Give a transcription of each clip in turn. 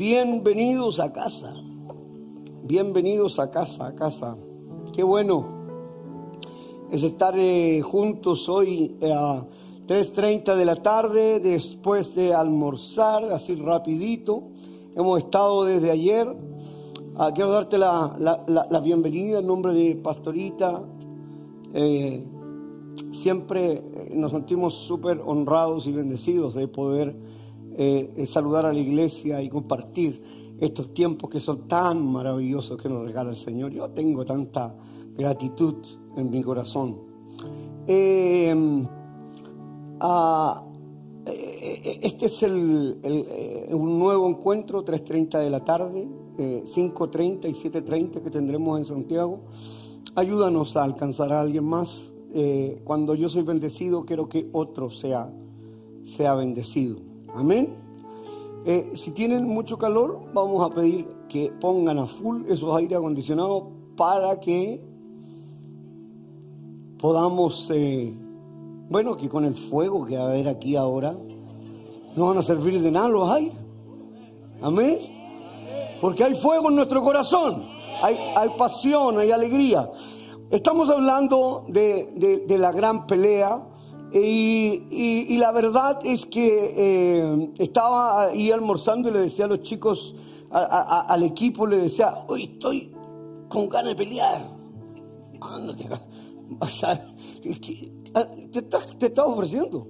Bienvenidos a casa. Bienvenidos a casa, a casa. Qué bueno es estar eh, juntos hoy eh, a 3.30 de la tarde después de almorzar, así rapidito. Hemos estado desde ayer. Ah, quiero darte la, bienvenida en nombre de Pastorita. Eh, siempre nos sentimos súper honrados y bendecidos de poder saludar a la iglesia y compartir estos tiempos que son tan maravillosos que nos regala el Señor. Yo tengo tanta gratitud en mi corazón. Eh, eh, este es el, eh, un nuevo encuentro, 3.30 de la tarde, 5.30 y 7.30 que tendremos en Santiago. Ayúdanos a alcanzar a alguien más. cuando yo soy bendecido, quiero que otro sea, sea bendecido. Amén. Eh, si tienen mucho calor, vamos a pedir que pongan a full esos aire acondicionados para que podamos, eh, bueno, que con el fuego que va a haber aquí ahora, no van a servir de nada los aires. Amén. Porque hay fuego en nuestro corazón, hay, pasión, hay alegría. Estamos hablando de la gran pelea y, la verdad es que eh, estaba ahí almorzando y le decía a los chicos, al equipo, le decía, hoy estoy con ganas de pelear. Ah, te, estás, ofreciendo.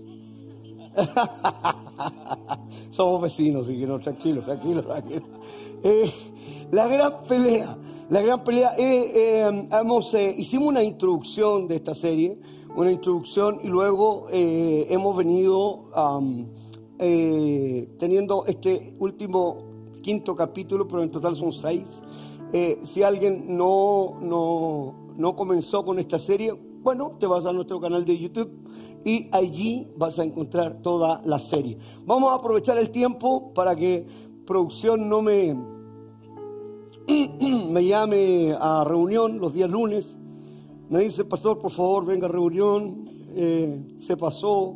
Somos vecinos, y que no, tranquilos, tranquilos, eh, la gran pelea, la gran pelea. Eh, hemos, hicimos una introducción de esta serie una introducción y luego eh, hemos venido eh, teniendo este último quinto capítulo, pero en total son seis. Eh, si alguien no, no, no comenzó con esta serie, bueno, te vas a nuestro canal de YouTube y allí vas a encontrar toda la serie. Vamos a aprovechar el tiempo para que producción no me, me llame a reunión los días lunes me dice, pastor, por favor, venga a reunión. Eh, se pasó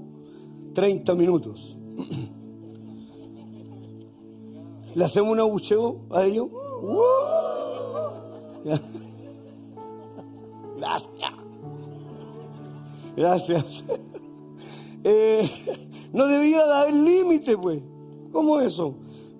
30 minutos. ¿Le hacemos un abucheo a ellos? Gracias. Gracias. Eh, no debía dar límite, pues. ¿Cómo eso?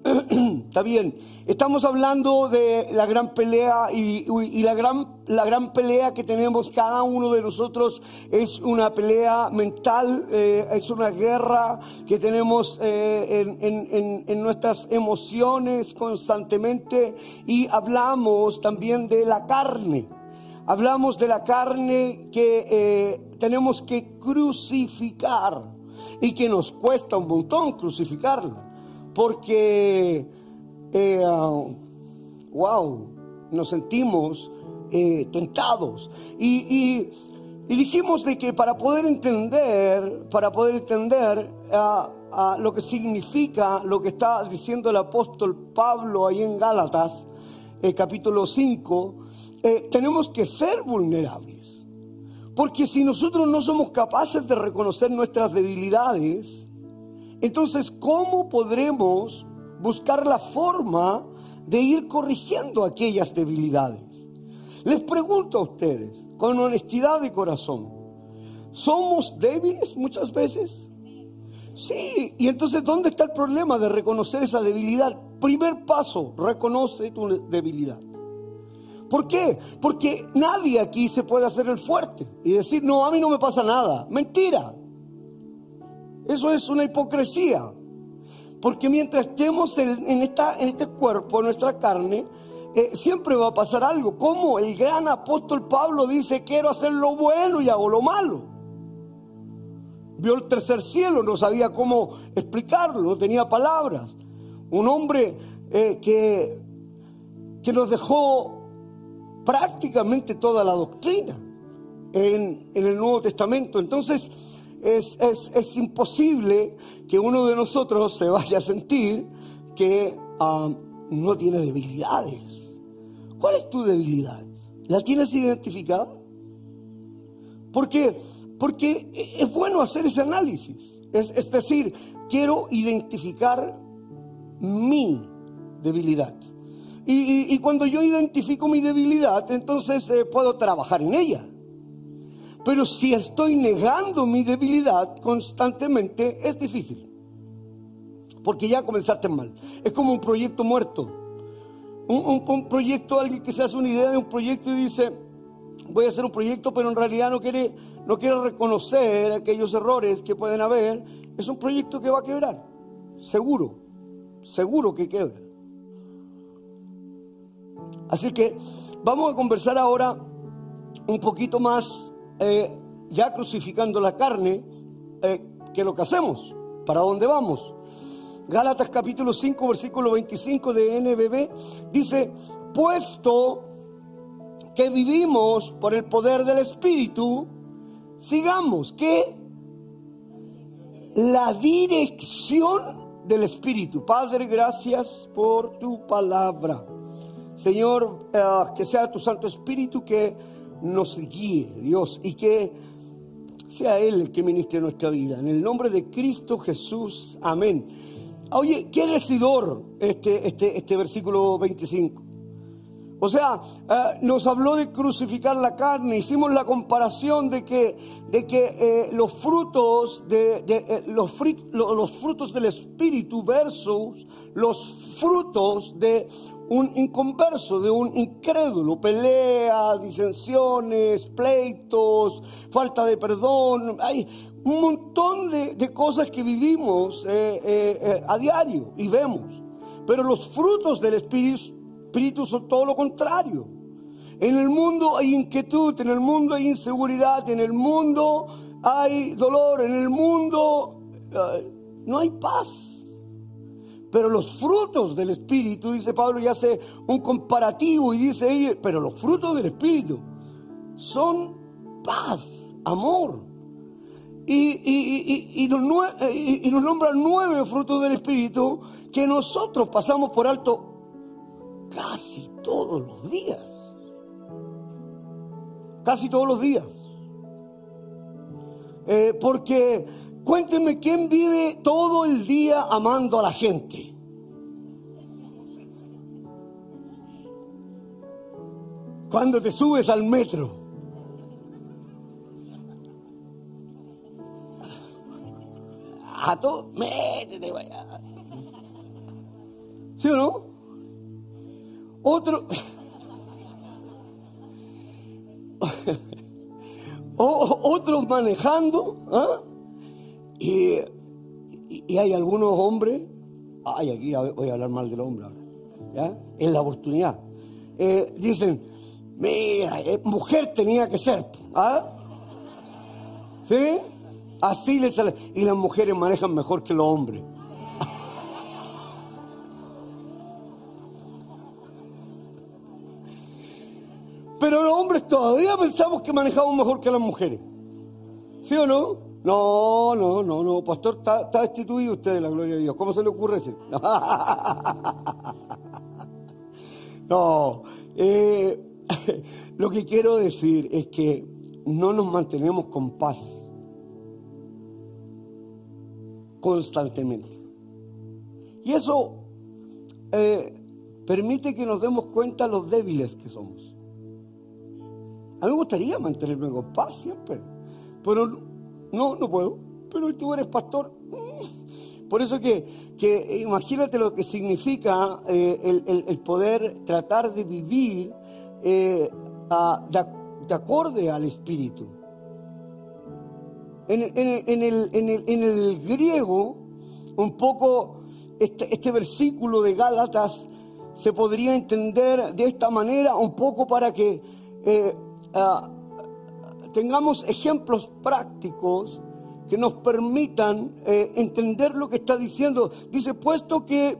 Está bien. Estamos hablando de la gran pelea y, la, gran, la gran pelea que tenemos cada uno de nosotros es una pelea mental, eh, es una guerra que tenemos eh, en, nuestras emociones constantemente y hablamos también de la carne. Hablamos de la carne que eh, tenemos que crucificar y que nos cuesta un montón crucificarla porque eh, wow, nos sentimos eh, tentados. Y, dijimos de que para poder entender, para poder entender ah, ah, lo que significa lo que está diciendo el apóstol Pablo ahí en Gálatas, eh, capítulo 5, tenemos que ser vulnerables. Porque si nosotros no somos capaces de reconocer nuestras debilidades, entonces, ¿cómo podremos buscar la forma de ir corrigiendo aquellas debilidades. Les pregunto a ustedes, con honestidad de corazón, ¿somos débiles muchas veces? Sí, y entonces ¿dónde está el problema de reconocer esa debilidad? Primer paso, reconoce tu debilidad. ¿Por qué? Porque nadie aquí se puede hacer el fuerte y decir, no, a mí no me pasa nada. Mentira. Eso es una hipocresía. Porque mientras estemos en, en este cuerpo, en nuestra carne, eh, siempre va a pasar algo. Como el gran apóstol Pablo dice, quiero hacer lo bueno y hago lo malo. Vio el tercer cielo, no sabía cómo explicarlo, no tenía palabras. Un hombre eh, que, que nos dejó prácticamente toda la doctrina en, en el Nuevo Testamento. Entonces, es, imposible que uno de nosotros se vaya a sentir que ah, no tiene debilidades. ¿Cuál es tu debilidad? ¿La tienes identificada? ¿Por qué? Porque es bueno hacer ese análisis. Es, es decir, quiero identificar mi debilidad. Y, cuando yo identifico mi debilidad, entonces eh, puedo trabajar en ella. Pero si estoy negando mi debilidad constantemente, es difícil. Porque ya comenzaste mal. Es como un proyecto muerto. Un, proyecto, alguien que se hace una idea de un proyecto y dice, voy a hacer un proyecto, pero en realidad no quiere, no quiere reconocer aquellos errores que pueden haber. Es un proyecto que va a quebrar. Seguro. Seguro que quebra. Así que vamos a conversar ahora un poquito más eh, ya crucificando la carne, eh, que lo que hacemos, para dónde vamos. Gálatas capítulo 5, versículo 25 de NBB dice, puesto que vivimos por el poder del Espíritu, sigamos que la dirección del Espíritu. Padre, gracias por tu palabra. Señor, eh, que sea tu Santo Espíritu que nos guíe, Dios, y que sea Él el que ministre nuestra vida. En el nombre de Cristo Jesús, amén. Oye, qué decidor este, este, este versículo 25. O sea, eh, nos habló de crucificar la carne, hicimos la comparación de que, de que eh, los frutos de, eh, los, los frutos del espíritu versus los frutos de un inconverso, de un incrédulo, pelea, disensiones, pleitos, falta de perdón, hay un montón de, cosas que vivimos eh, eh, eh, a diario y vemos, pero los frutos del espíritu son todo lo contrario. En el mundo hay inquietud, en el mundo hay inseguridad, en el mundo hay dolor, en el mundo no hay paz. Pero los frutos del Espíritu, dice Pablo, y hace un comparativo y dice, pero los frutos del Espíritu son paz, amor. Y, nos, y, nos nombran nueve frutos del Espíritu que nosotros pasamos por alto casi todos los días. Casi todos los días. Eh, porque Cuéntenme quién vive todo el día amando a la gente. Cuando te subes al metro. A todo, métete, vaya. ¿Sí o no? Otro. otros manejando. ¿ah? Y, hay algunos hombres, ay, aquí voy a hablar mal del hombre ahora, ¿ya? En la oportunidad. Eh, dicen, mira, eh, mujer tenía que ser, ¿ah? ¿Sí? Así les sale. Y las mujeres manejan mejor que los hombres. Pero los hombres todavía pensamos que manejamos mejor que las mujeres. ¿Sí o no? No, no, no, no, pastor, está, destituido usted, la gloria de Dios. ¿Cómo se le ocurre decir? No, eh, lo que quiero decir es que no nos mantenemos con paz constantemente. Y eso eh, permite que nos demos cuenta los débiles que somos. A mí me gustaría mantenerme con paz siempre, pero no, no puedo. Pero tú eres pastor. Por eso que, que imagínate lo que significa eh, el, poder tratar de vivir eh, de, acorde al Espíritu. En, el, en, el, griego, un poco este, este versículo de Gálatas se podría entender de esta manera, un poco para que eh, tengamos ejemplos prácticos que nos permitan eh, entender lo que está diciendo. Dice, puesto que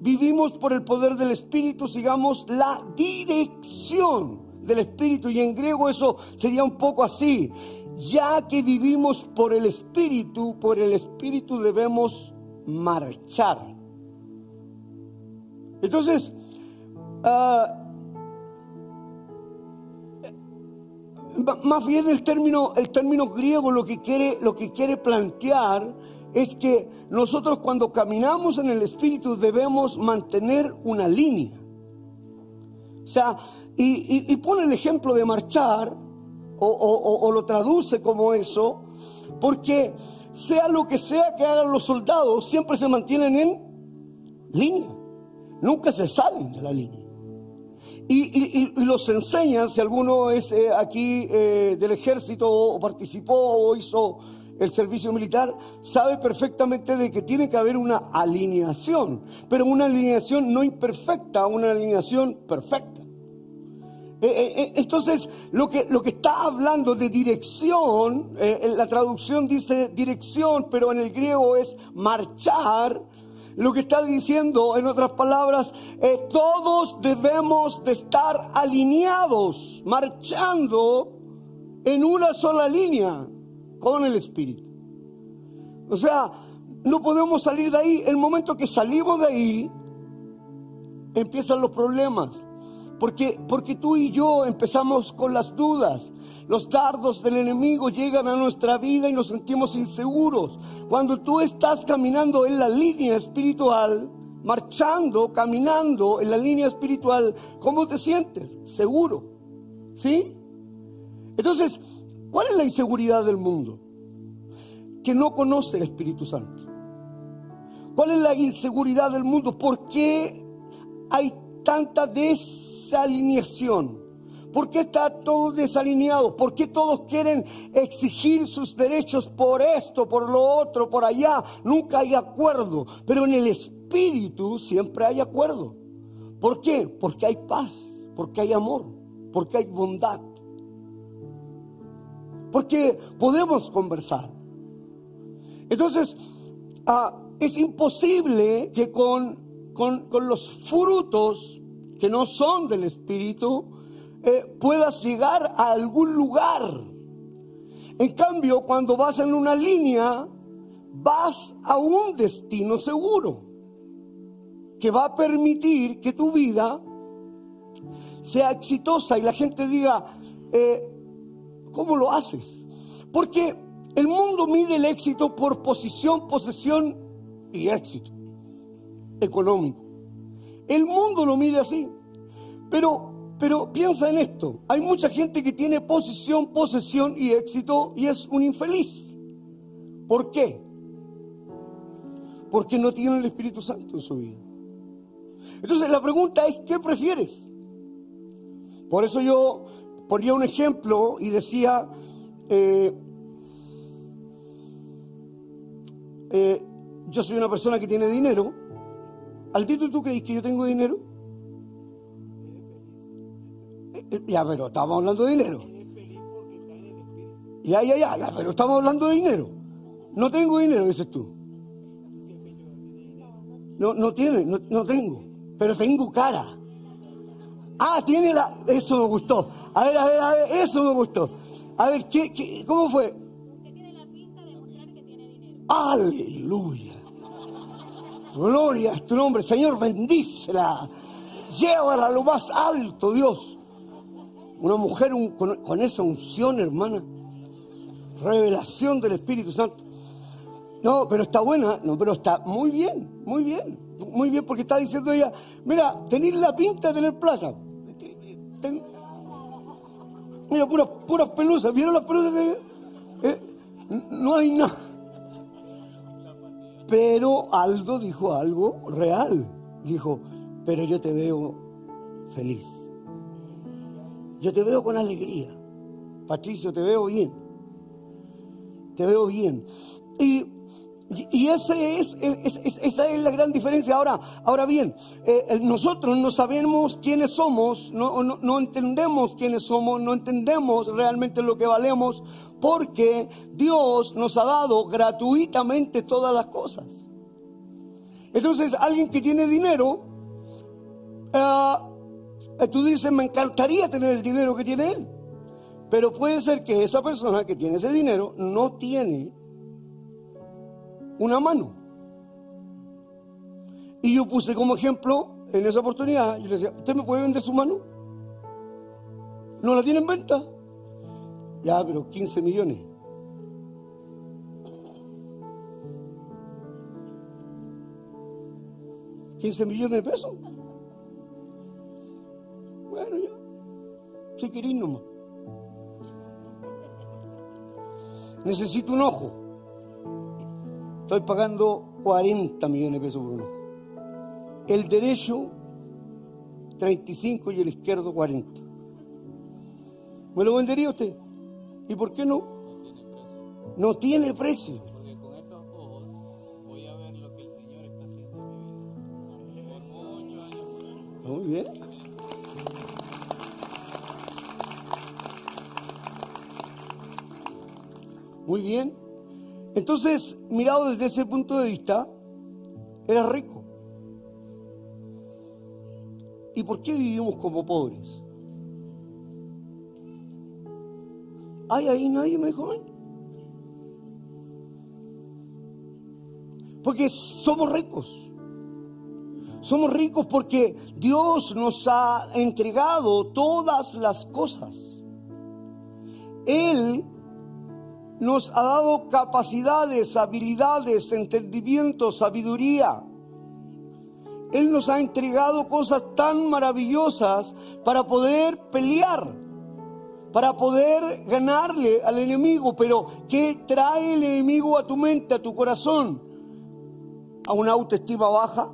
vivimos por el poder del Espíritu, sigamos la dirección del Espíritu. Y en griego eso sería un poco así. Ya que vivimos por el Espíritu, por el Espíritu debemos marchar. Entonces, uh, más bien el término, el término griego lo que quiere, lo que quiere plantear es que nosotros cuando caminamos en el Espíritu debemos mantener una línea. O sea, y, pone el ejemplo de marchar, o, lo traduce como eso, porque sea lo que sea que hagan los soldados, siempre se mantienen en línea, nunca se salen de la línea. Y, los enseñan, si alguno es eh, aquí eh, del ejército o participó o hizo el servicio militar, sabe perfectamente de que tiene que haber una alineación, pero una alineación no imperfecta, una alineación perfecta. Eh, entonces, lo que, lo que está hablando de dirección, la traducción dice dirección, pero en el griego es marchar, lo que está diciendo, en otras palabras, eh, todos debemos de estar alineados, marchando en una sola línea con el Espíritu. O sea, no podemos salir de ahí. El momento que salimos de ahí, empiezan los problemas. Porque, porque tú y yo empezamos con las dudas. Los dardos del enemigo llegan a nuestra vida y nos sentimos inseguros. Cuando tú estás caminando en la línea espiritual, marchando, caminando en la línea espiritual, ¿cómo te sientes? Seguro. ¿Sí? Entonces, ¿cuál es la inseguridad del mundo? Que no conoce el Espíritu Santo. ¿Cuál es la inseguridad del mundo? ¿Por qué hay tanta desalineación? ¿Por qué está todo desalineado? ¿Por qué todos quieren exigir sus derechos por esto, por lo otro, por allá? Nunca hay acuerdo. Pero en el espíritu siempre hay acuerdo. ¿Por qué? Porque hay paz, porque hay amor, porque hay bondad. Porque podemos conversar. Entonces, ah, es imposible que con, con, con los frutos que no son del espíritu, eh, puedas llegar a algún lugar. En cambio, cuando vas en una línea, vas a un destino seguro que va a permitir que tu vida sea exitosa y la gente diga, eh, ¿cómo lo haces? Porque el mundo mide el éxito por posición, posesión y éxito económico. El mundo lo mide así. Pero pero piensa en esto, hay mucha gente que tiene posición, posesión y éxito y es un infeliz. ¿Por qué? Porque no tiene el Espíritu Santo en su vida. Entonces la pregunta es, ¿qué prefieres? Por eso yo ponía un ejemplo y decía, eh, eh, yo soy una persona que tiene dinero. ¿Al título tú crees que yo tengo dinero? Ya, pero estamos hablando de dinero. Ya, ya, ya, ya, pero estamos hablando de dinero. No tengo dinero, dices tú. No, no tiene, no, no tengo. Pero tengo cara. Ah, tiene la. Eso me gustó. A ver, a ver, a ver, eso me gustó. A ver, ¿qué, qué, cómo fue? Usted tiene la pinta de mostrar que tiene dinero. Aleluya. Gloria a tu nombre, Señor, bendícela. Llévala a lo más alto, Dios. Una mujer con, esa unción, hermana. Revelación del Espíritu Santo. No, pero está buena, no, pero está muy bien, muy bien, muy bien, porque está diciendo ella, mira, tener la pinta de tener plata. mira, puras, puras pelusas, ¿vieron las pelusas que eh, No hay nada. Pero Aldo dijo algo real. Dijo, pero yo te veo feliz. Yo te veo con alegría. Patricio, te veo bien. Te veo bien. Y, y ese es, esa es la gran diferencia. Ahora, ahora bien, eh, nosotros no sabemos quiénes somos, no, no, entendemos quiénes somos, no entendemos realmente lo que valemos, porque Dios nos ha dado gratuitamente todas las cosas. Entonces, alguien que tiene dinero, eh, Tú dices, me encantaría tener el dinero que tiene él. Pero puede ser que esa persona que tiene ese dinero no tiene una mano. Y yo puse como ejemplo en esa oportunidad, yo le decía, ¿usted me puede vender su mano? ¿No la tiene en venta? Ya, pero 15 millones. ¿15 millones de pesos? Bueno, ya. Si querís nomás. Necesito un ojo. Estoy pagando 40 millones de pesos por un ojo. El derecho, 35 y el izquierdo, 40. ¿Me lo vendería usted? ¿Y por qué no? No tiene precio. Porque con estos ojos voy Muy bien. Entonces, mirado desde ese punto de vista, era rico. ¿Y por qué vivimos como pobres? ¿Hay ahí nadie mejor? Porque somos ricos. Somos ricos porque Dios nos ha entregado todas las cosas. Él nos ha dado capacidades, habilidades, entendimiento, sabiduría. Él nos ha entregado cosas tan maravillosas para poder pelear, para poder ganarle al enemigo. Pero ¿qué trae el enemigo a tu mente, a tu corazón? A una autoestima baja,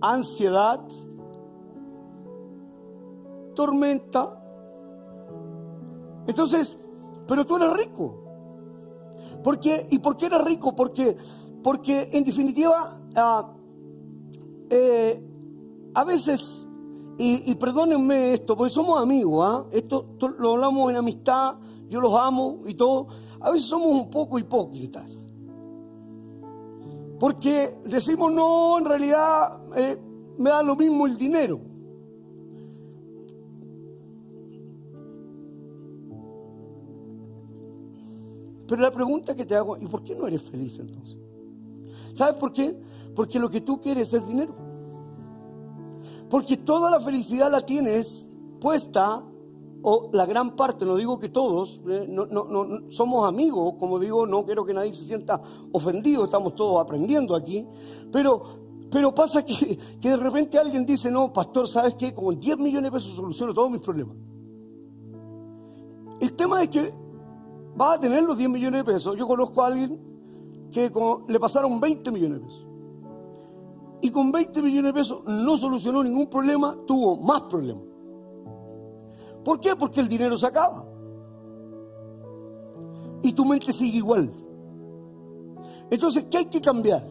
ansiedad, tormenta. Entonces, pero tú eres rico. ¿Por? ¿Y por qué eres rico? Porque, porque en definitiva, eh, a veces, y, perdónenme esto, porque somos amigos, ¿ah? esto, esto lo hablamos en amistad, yo los amo y todo, a veces somos un poco hipócritas. Porque decimos, no, en realidad eh, me da lo mismo el dinero. Pero la pregunta que te hago, ¿y por qué no eres feliz entonces? ¿Sabes por qué? Porque lo que tú quieres es dinero. Porque toda la felicidad la tienes puesta, o la gran parte, no digo que todos, eh, no, no, no, somos amigos, como digo, no quiero que nadie se sienta ofendido, estamos todos aprendiendo aquí, pero, pero pasa que, que de repente alguien dice, no, pastor, ¿sabes qué? Con 10 millones de pesos soluciono todos mis problemas. El tema es que vas a tener los 10 millones de pesos. Yo conozco a alguien que le pasaron 20 millones de pesos. Y con 20 millones de pesos no solucionó ningún problema, tuvo más problemas. ¿Por qué? Porque el dinero se acaba. Y tu mente sigue igual. Entonces, ¿qué hay que cambiar?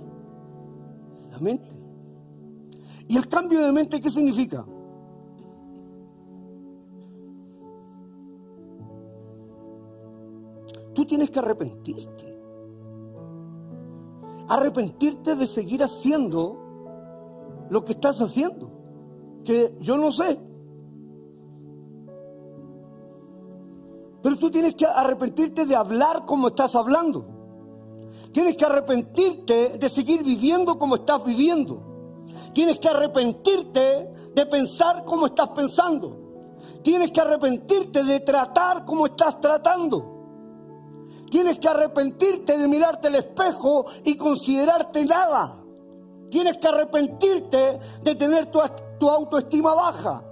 La mente. ¿Y el cambio de mente qué significa? Tienes que arrepentirte. Arrepentirte de seguir haciendo lo que estás haciendo. Que yo no sé. Pero tú tienes que arrepentirte de hablar como estás hablando. Tienes que arrepentirte de seguir viviendo como estás viviendo. Tienes que arrepentirte de pensar como estás pensando. Tienes que arrepentirte de tratar como estás tratando. Tienes que arrepentirte de mirarte al espejo y considerarte nada. Tienes que arrepentirte de tener tu, tu autoestima baja.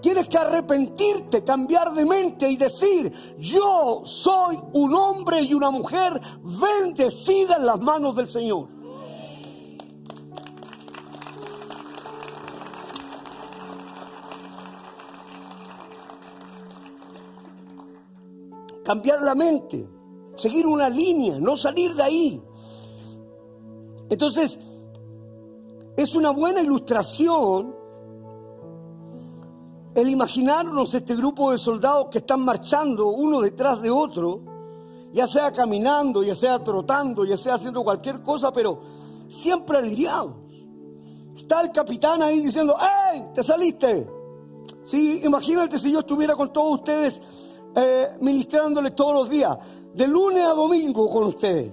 Tienes que arrepentirte, cambiar de mente y decir, yo soy un hombre y una mujer bendecida en las manos del Señor. Cambiar la mente, seguir una línea, no salir de ahí. Entonces, es una buena ilustración el imaginarnos este grupo de soldados que están marchando uno detrás de otro, ya sea caminando, ya sea trotando, ya sea haciendo cualquier cosa, pero siempre alineados. Está el capitán ahí diciendo, ¡Ey! ¡Te saliste! Sí, imagínate si yo estuviera con todos ustedes eh, ministrándoles todos los días, de lunes a domingo con ustedes.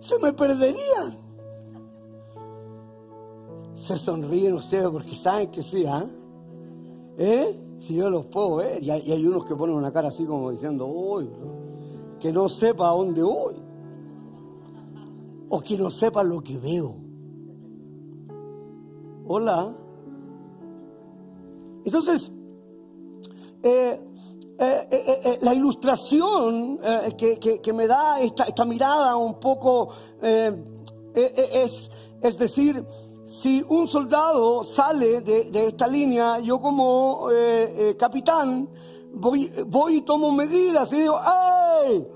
Se me perderían. Se sonríen ustedes porque saben que sí, ¿ah? ¿Eh? Si yo los puedo ver. Y hay, unos que ponen una cara así como diciendo, uy, que no sepa a dónde voy. o que no sepa lo que veo. Hola. Entonces, eh, eh, eh, la ilustración que, me da esta, mirada un poco es, es decir, si un soldado sale de, de esta línea, yo como capitán voy, voy y tomo medidas y digo, ¡ay!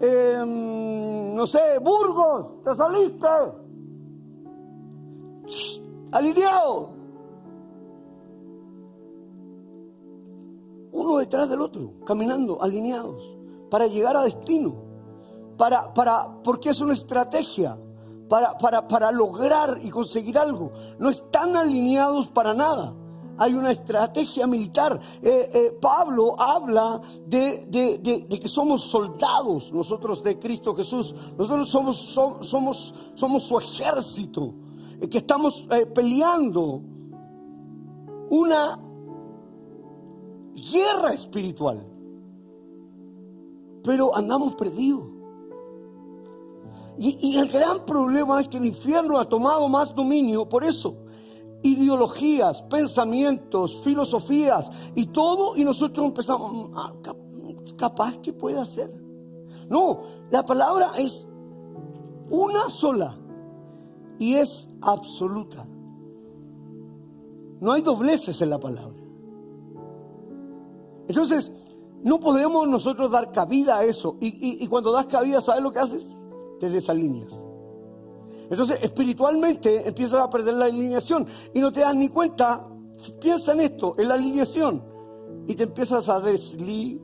Em, no sé, Burgos, te saliste. Alineado. Uno detrás del otro, caminando, alineados, para llegar a destino. Para, para, porque es una estrategia para, para, para lograr y conseguir algo. No están alineados para nada hay una estrategia militar. Eh, eh, Pablo habla de, que somos soldados nosotros de Cristo Jesús. Nosotros somos, somos, somos su ejército, eh, que estamos peleando una guerra espiritual. Pero andamos perdidos. Y, el gran problema es que el infierno ha tomado más dominio por eso ideologías, pensamientos, filosofías y todo, y nosotros empezamos, mm, ah, capaz que puede hacer. No, la palabra es una sola y es absoluta. No hay dobleces en la palabra. Entonces, no podemos nosotros dar cabida a eso. Y, y cuando das cabida, ¿sabes lo que haces? Te desalineas. Entonces, espiritualmente empiezas a perder la alineación y no te das ni cuenta. Piensa en esto, en la alineación, y te empiezas a deslizar.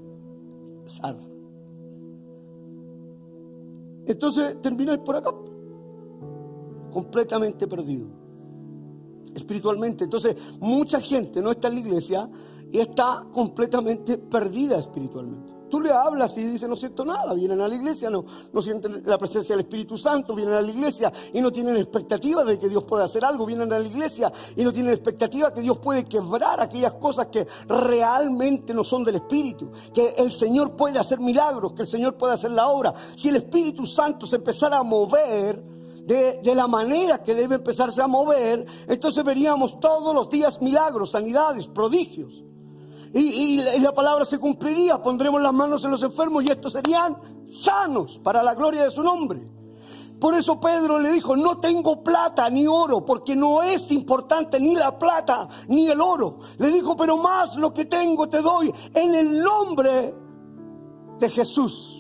Entonces terminas por acá, completamente perdido, espiritualmente. Entonces, mucha gente no está en la iglesia y está completamente perdida espiritualmente. Tú le hablas y dice, no siento nada, vienen a la iglesia, no, sienten la presencia del Espíritu Santo, vienen a la iglesia y no tienen expectativa de que Dios pueda hacer algo, vienen a la iglesia y no tienen expectativa que Dios puede quebrar aquellas cosas que realmente no son del Espíritu, que el Señor puede hacer milagros, que el Señor puede hacer la obra. Si el Espíritu Santo se empezara a mover, de, de, la manera que debe empezarse a mover, entonces veríamos todos los días milagros, sanidades, prodigios y, la palabra se cumpliría. Pondremos las manos en los enfermos y estos serían sanos para la gloria de su nombre. Por eso Pedro le dijo, no tengo plata ni oro, porque no es importante ni la plata ni el oro. Le dijo, pero más lo que tengo te doy en el nombre de Jesús.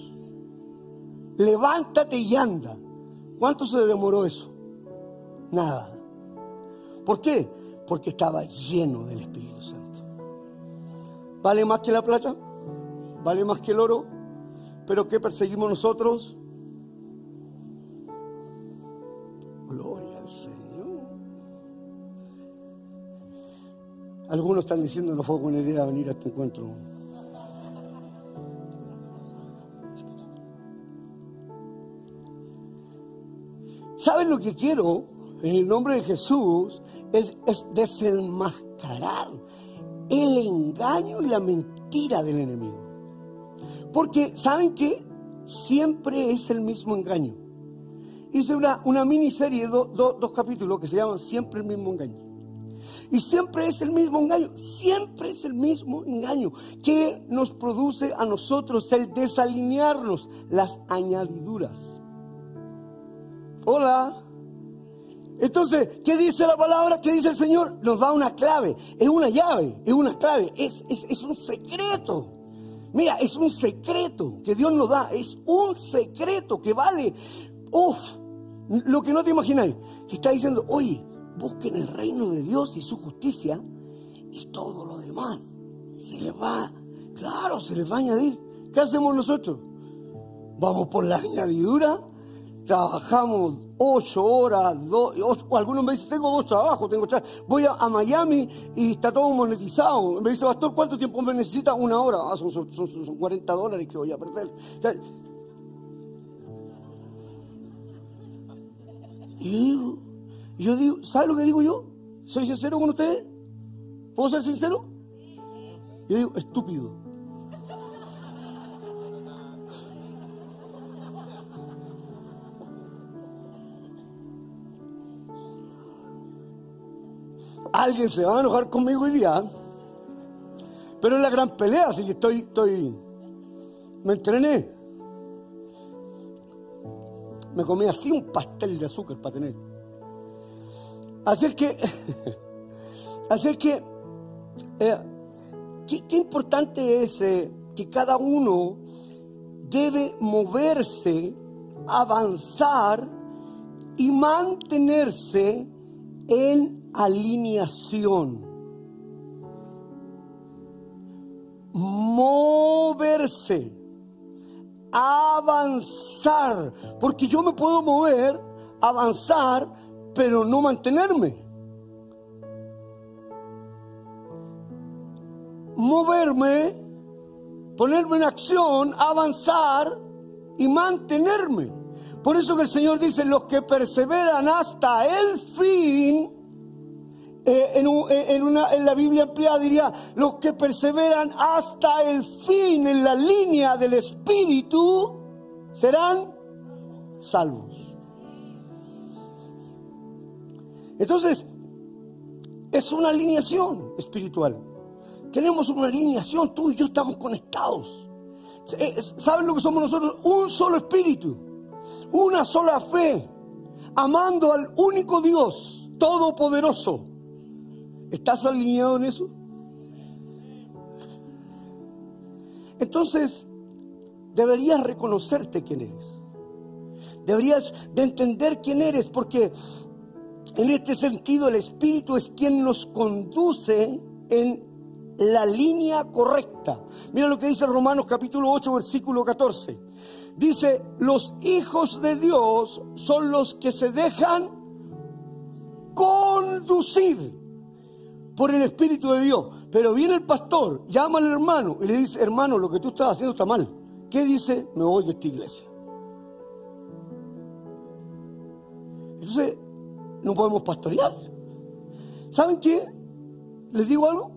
Levántate y anda. ¿Cuánto se demoró eso? Nada. ¿Por qué? Porque estaba lleno del Espíritu. ¿Vale más que la plata? ¿Vale más que el oro? ¿Pero qué perseguimos nosotros? Gloria al Señor. Algunos están diciendo no fue buena idea venir a este encuentro. ¿Saben lo que quiero? En el nombre de Jesús es, es desenmascarar el engaño y la mentira del enemigo. Porque, ¿saben qué? Siempre es el mismo engaño. Hice una, una miniserie, dos capítulos que se llaman Siempre el mismo engaño. Y siempre es el mismo engaño, siempre es el mismo engaño que nos produce a nosotros el desalinearnos, las añadiduras. Hola. Entonces, ¿qué dice la palabra? ¿Qué dice el Señor? Nos da una clave, es una llave, es una clave, es, es, un secreto. Mira, es un secreto que Dios nos da, es un secreto que vale, uff, lo que no te imagináis. Te está diciendo, oye, busquen el reino de Dios y su justicia y todo lo demás se les va, claro, se les va a añadir. ¿Qué hacemos nosotros? Vamos por la añadidura, trabajamos ocho horas, algunos me dicen, tengo dos trabajos, tengo voy a, Miami y está todo monetizado. Me dice, pastor, ¿cuánto tiempo me necesita? Una hora. Ah, son, son, 40 dólares que voy a perder. y yo digo, ¿sabe lo que digo yo? ¿Soy sincero con ustedes? ¿Puedo ser sincero? Yo digo, estúpido. Alguien se va a enojar conmigo hoy día. Pero es la gran pelea, así que estoy, estoy, me entrené. Me comí así un pastel de azúcar para tener. Así es que, así es que, eh, qué, importante es eh, que cada uno debe moverse, avanzar y mantenerse en alineación. Moverse, avanzar, porque yo me puedo mover, avanzar, pero no mantenerme. Moverme, ponerme en acción, avanzar y mantenerme. Por eso que el Señor dice, los que perseveran hasta el fin, eh, en, eh, en una, en la Biblia ampliada diría, los que perseveran hasta el fin en la línea del Espíritu, serán salvos. Entonces, es una alineación espiritual. Tenemos una alineación, tú y yo estamos conectados. Eh, ¿Saben lo que somos nosotros? Un solo espíritu, una sola fe, amando al único Dios, todopoderoso. ¿Estás alineado en eso? Entonces, deberías reconocerte quién eres. Deberías de entender quién eres, porque en este sentido el Espíritu es quien nos conduce en la línea correcta. Mira lo que dice Romanos capítulo 8, versículo 14. Dice, los hijos de Dios son los que se dejan conducir por el Espíritu de Dios. Pero viene el pastor, llama al hermano y le dice, hermano, lo que tú estás haciendo está mal. ¿Qué dice? Me voy de esta iglesia. Entonces, no podemos pastorear. ¿Saben qué? ¿Les digo algo?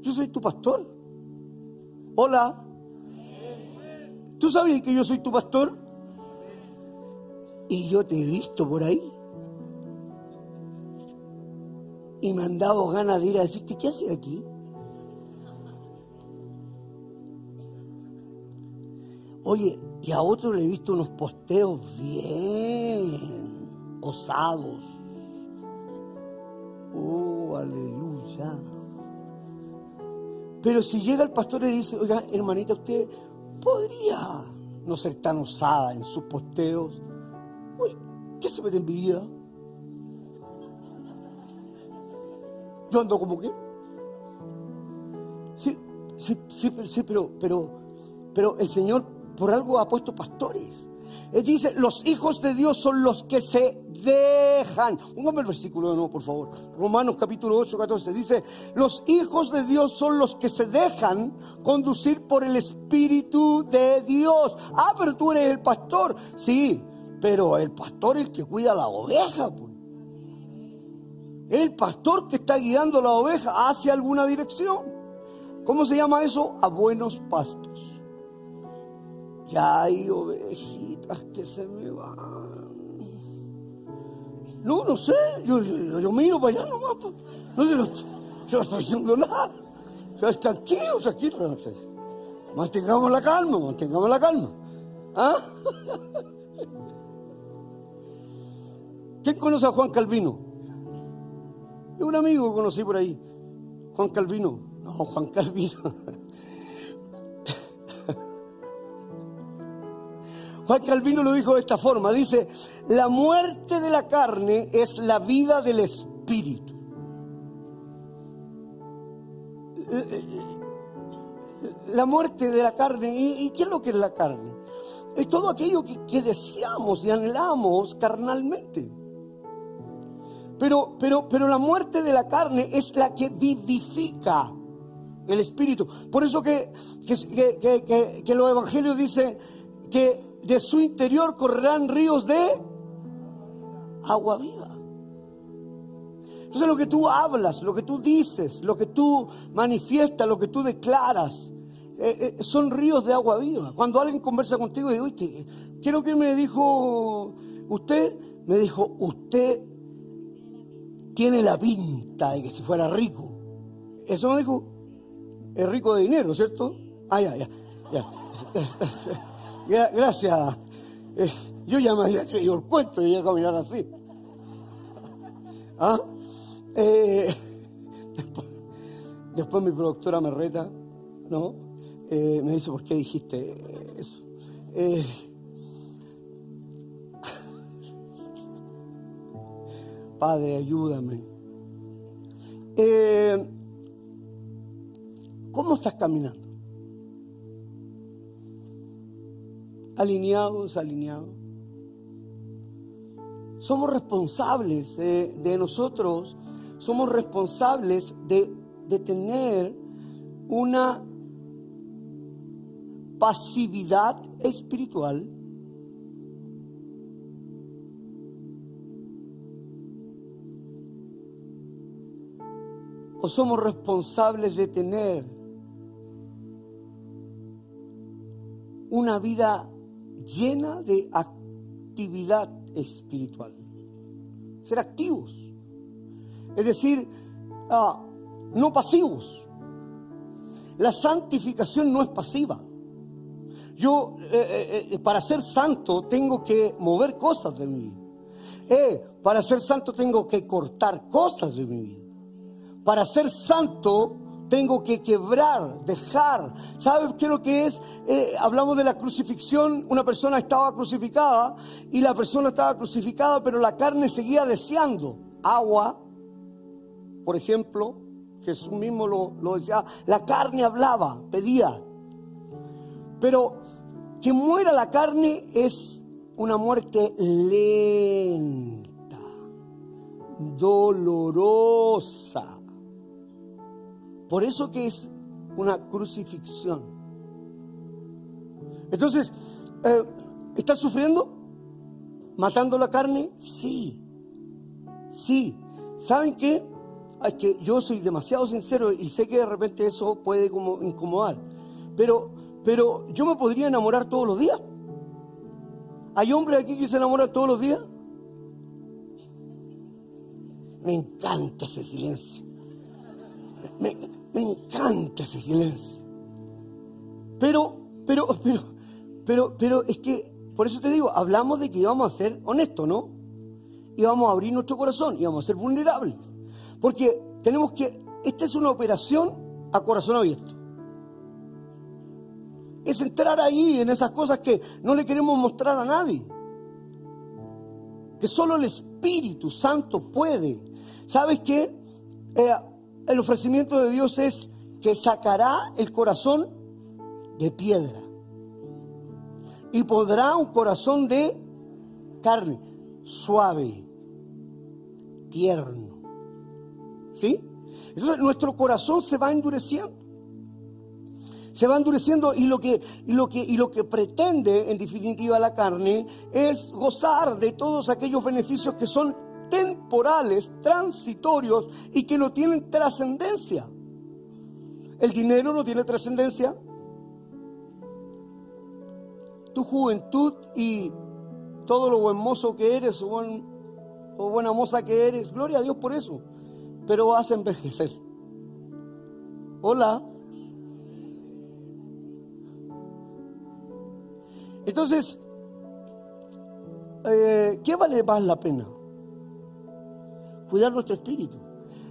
Yo soy tu pastor. Hola. ¿Tú sabías que yo soy tu pastor? Y yo te he visto por ahí. Y me han dado ganas de ir a decirte, ¿qué haces aquí? Oye, y a otro le he visto unos posteos bien osados. Oh, aleluya. Pero si llega el pastor y le dice, oiga, hermanita, usted podría no ser tan osada en sus posteos. Uy, ¿qué se mete en mi vida? Yo ando como que. Sí, sí, sí, sí, pero, pero, pero el Señor por algo ha puesto pastores. Él dice, los hijos de Dios son los que se dejan. Póngame el versículo de nuevo, por favor. Romanos capítulo 8, 14. Dice, los hijos de Dios son los que se dejan conducir por el Espíritu de Dios. Ah, pero tú eres el pastor. Sí, pero el pastor es el que cuida la oveja. pues. El pastor que está guiando la oveja hacia alguna dirección. ¿Cómo se llama eso? A buenos pastos. Ya hay ovejitas que se me van. No, no sé, yo, yo, miro para allá nomás. pues. No, yo, no estoy- yo no estoy diciendo nada. Yo, tranquilos, tranquilos. Mantengamos la calma, mantengamos la calma. ¿Ah? ¿Quién conoce a Juan Calvino? Un amigo que conocí por ahí. Juan Calvino. No, Juan Calvino. Juan Calvino lo dijo de esta forma. Dice, la muerte de la carne es la vida del espíritu. La muerte de la carne. ¿Y, y qué es lo que es la carne? Es todo aquello que, que deseamos y anhelamos carnalmente. Pero, pero, pero la muerte de la carne es la que vivifica el espíritu. Por eso que, que, que, que, los evangelios dicen que de su interior correrán ríos de agua viva. Entonces lo que tú hablas, lo que tú dices, lo que tú manifiestas, lo que tú declaras, eh, eh, son ríos de agua viva. Cuando alguien conversa contigo y dice, oye, quiero que me dijo usted, me dijo, usted tiene la pinta de que si fuera rico. Eso no dijo. Es rico de dinero, ¿cierto? Ah, ya, ya. ya. Gracias. Eh, yo ya me había creído el cuento y iba a caminar así. ¿Ah? Eh, después, mi productora me reta, ¿no? Eh, me dice, ¿por qué dijiste eso? Padre, ayúdame. Eh, ¿Cómo estás caminando? Alineados, alineados. Somos responsables eh, de nosotros, somos responsables de, de tener una pasividad espiritual o somos responsables de tener una vida llena de actividad espiritual. Ser activos. Es decir, ah, no pasivos. La santificación no es pasiva. Yo, eh, eh, eh, para ser santo, tengo que mover cosas de mi vida. Eh, para ser santo, tengo que cortar cosas de mi vida. Para ser santo, tengo que quebrar, dejar. ¿Sabes qué es lo que es? Eh, hablamos de la crucifixión. Una persona estaba crucificada y la persona estaba crucificada, pero la carne seguía deseando agua, por ejemplo. Jesús mismo lo, lo decía. La carne hablaba, pedía. Pero que muera la carne es una muerte lenta, dolorosa. Por eso que es una crucifixión. Entonces, eh, ¿estás sufriendo? ¿Matando la carne? Sí. Sí. ¿Saben qué? Es que yo soy demasiado sincero y sé que de repente eso puede como incomodar. Pero, pero yo me podría enamorar todos los días. ¿Hay hombres aquí que se enamoran todos los días? Me encanta ese silencio. Me, me encanta ese silencio. Pero, pero, pero, pero, pero es que, por eso te digo, hablamos de que íbamos a ser honestos, ¿no? Íbamos a abrir nuestro corazón, íbamos a ser vulnerables. Porque tenemos que, esta es una operación a corazón abierto. Es entrar ahí en esas cosas que no le queremos mostrar a nadie. Que solo el Espíritu Santo puede. ¿Sabes qué? Eh, el ofrecimiento de Dios es que sacará el corazón de piedra y podrá un corazón de carne, suave, tierno. ¿Sí? Entonces nuestro corazón se va endureciendo. Se va endureciendo y lo que, y lo que, y lo que pretende, en definitiva, la carne es gozar de todos aquellos beneficios que son temporales, transitorios y que no tienen trascendencia. El dinero no tiene trascendencia. Tu juventud y todo lo buen mozo que eres o, buen, o buena moza que eres, gloria a Dios por eso, pero vas a envejecer. Hola. Entonces, eh, ¿qué vale más la pena? Cuidar nuestro espíritu,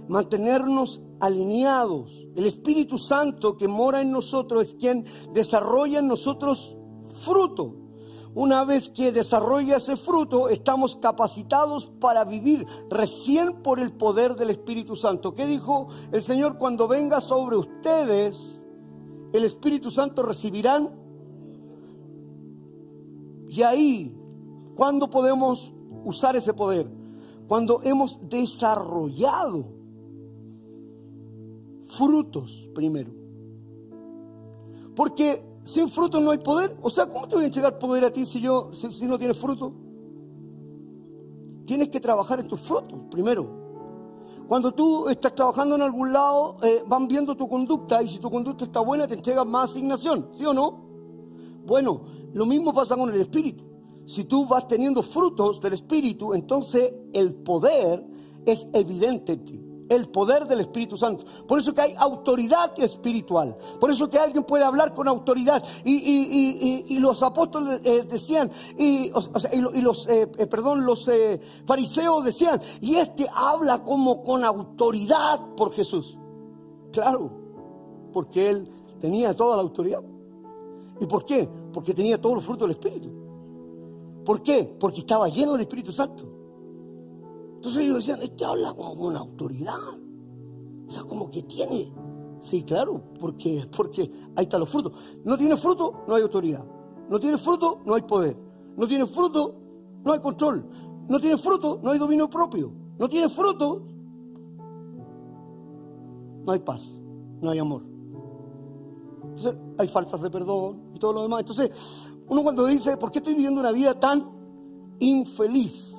mantenernos alineados. El Espíritu Santo que mora en nosotros es quien desarrolla en nosotros fruto. Una vez que desarrolla ese fruto, estamos capacitados para vivir recién por el poder del Espíritu Santo. ¿Qué dijo el Señor? Cuando venga sobre ustedes, el Espíritu Santo recibirán. Y ahí, ¿cuándo podemos usar ese poder? Cuando hemos desarrollado frutos primero. Porque sin frutos no hay poder. O sea, ¿cómo te voy a entregar poder a ti si, yo, si, no tienes fruto? Tienes que trabajar en tus frutos primero. Cuando tú estás trabajando en algún lado, eh, van viendo tu conducta y si tu conducta está buena, te entregan más asignación, ¿sí o no? Bueno, lo mismo pasa con el espíritu. Si tú vas teniendo frutos del espíritu, entonces el poder es evidente en ti. El poder del Espíritu Santo. Por eso que hay autoridad espiritual. Por eso que alguien puede hablar con autoridad. Y, y- y- y- los apóstoles eh, decían, y, los, eh, eh, perdón, los fariseos decían, y este habla como con autoridad por Jesús. Claro, porque él tenía toda la autoridad. ¿Y por qué? Porque tenía todos los frutos del Espíritu. ¿Por qué? Porque estaba lleno del Espíritu Santo. Entonces ellos decían, este habla como con autoridad. O sea, como que tiene. Sí, claro, porque, porque ahí están los frutos. No tiene fruto, no hay autoridad. No tiene fruto, no hay poder. No tiene fruto, no hay control. No tiene fruto, no hay dominio propio. No tiene fruto, no hay paz, no hay amor. Entonces hay faltas de perdón y todo lo demás. Entonces, uno cuando dice, ¿por qué estoy viviendo una vida tan infeliz?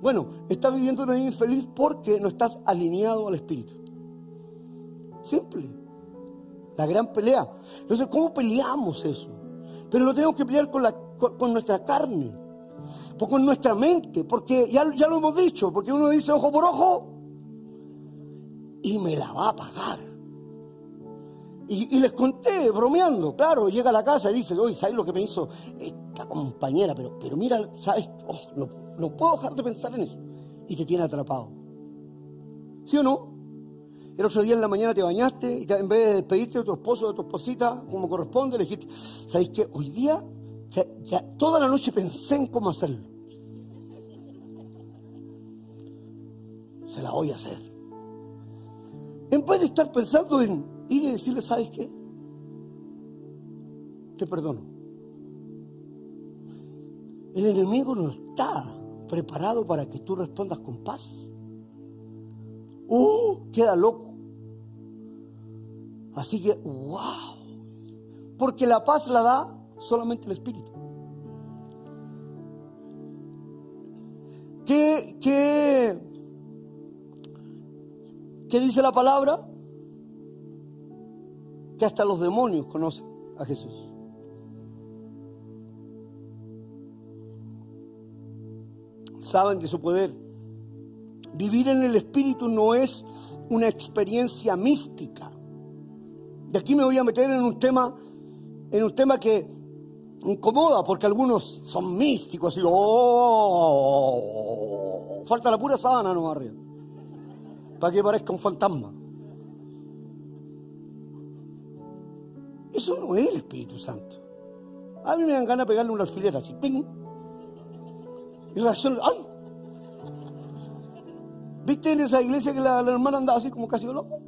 Bueno, estás viviendo una vida infeliz porque no estás alineado al Espíritu. Simple. La gran pelea. Entonces, ¿cómo peleamos eso? Pero lo tenemos que pelear con, la, con, nuestra carne, con nuestra mente, porque ya, ya lo hemos dicho, porque uno dice ojo por ojo y me la va a pagar. Y, les conté, bromeando, claro, llega a la casa y dice, oye, ¿sabes lo que me hizo esta compañera? Pero, pero mira, ¿sabes? Oh, no, no puedo dejar de pensar en eso. Y te tiene atrapado. ¿Sí o no? El otro día en la mañana te bañaste y te- en vez de despedirte de tu esposo o de tu esposita, como corresponde, le dijiste, ¿sabes qué? Hoy día, ya toda la noche pensé en cómo hacerlo. Se la voy a hacer. En vez de estar pensando en ir y decirle, ¿sabes qué? Te perdono. El enemigo no está preparado para que tú respondas con paz. ¡Uh! Queda loco. Así que, ¡wow! Porque la paz la da solamente el Espíritu. ¿Qué, qué, qué dice la palabra? Que hasta los demonios conocen a Jesús. Saben de su poder. Vivir en el Espíritu no es una experiencia mística. De aquí me voy a meter en un tema, en un tema que incomoda, porque algunos son místicos y oh, falta la pura sábana nomás arriba, para que parezca un fantasma. Eso no es el Espíritu Santo. A mí me dan ganas de pegarle una alfiler así, ¡ping! Y reacciona, ¡ay! ¿Viste en esa iglesia que la, la hermana andaba así como casi loco?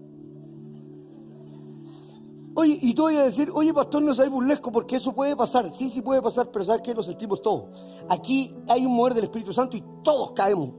Oye, y tú voy a decir, oye, pastor, no seas burlesco porque eso puede pasar. Sí, sí puede pasar, pero ¿sabes qué? Lo sentimos todos. Aquí hay un mover del Espíritu Santo y todos caemos.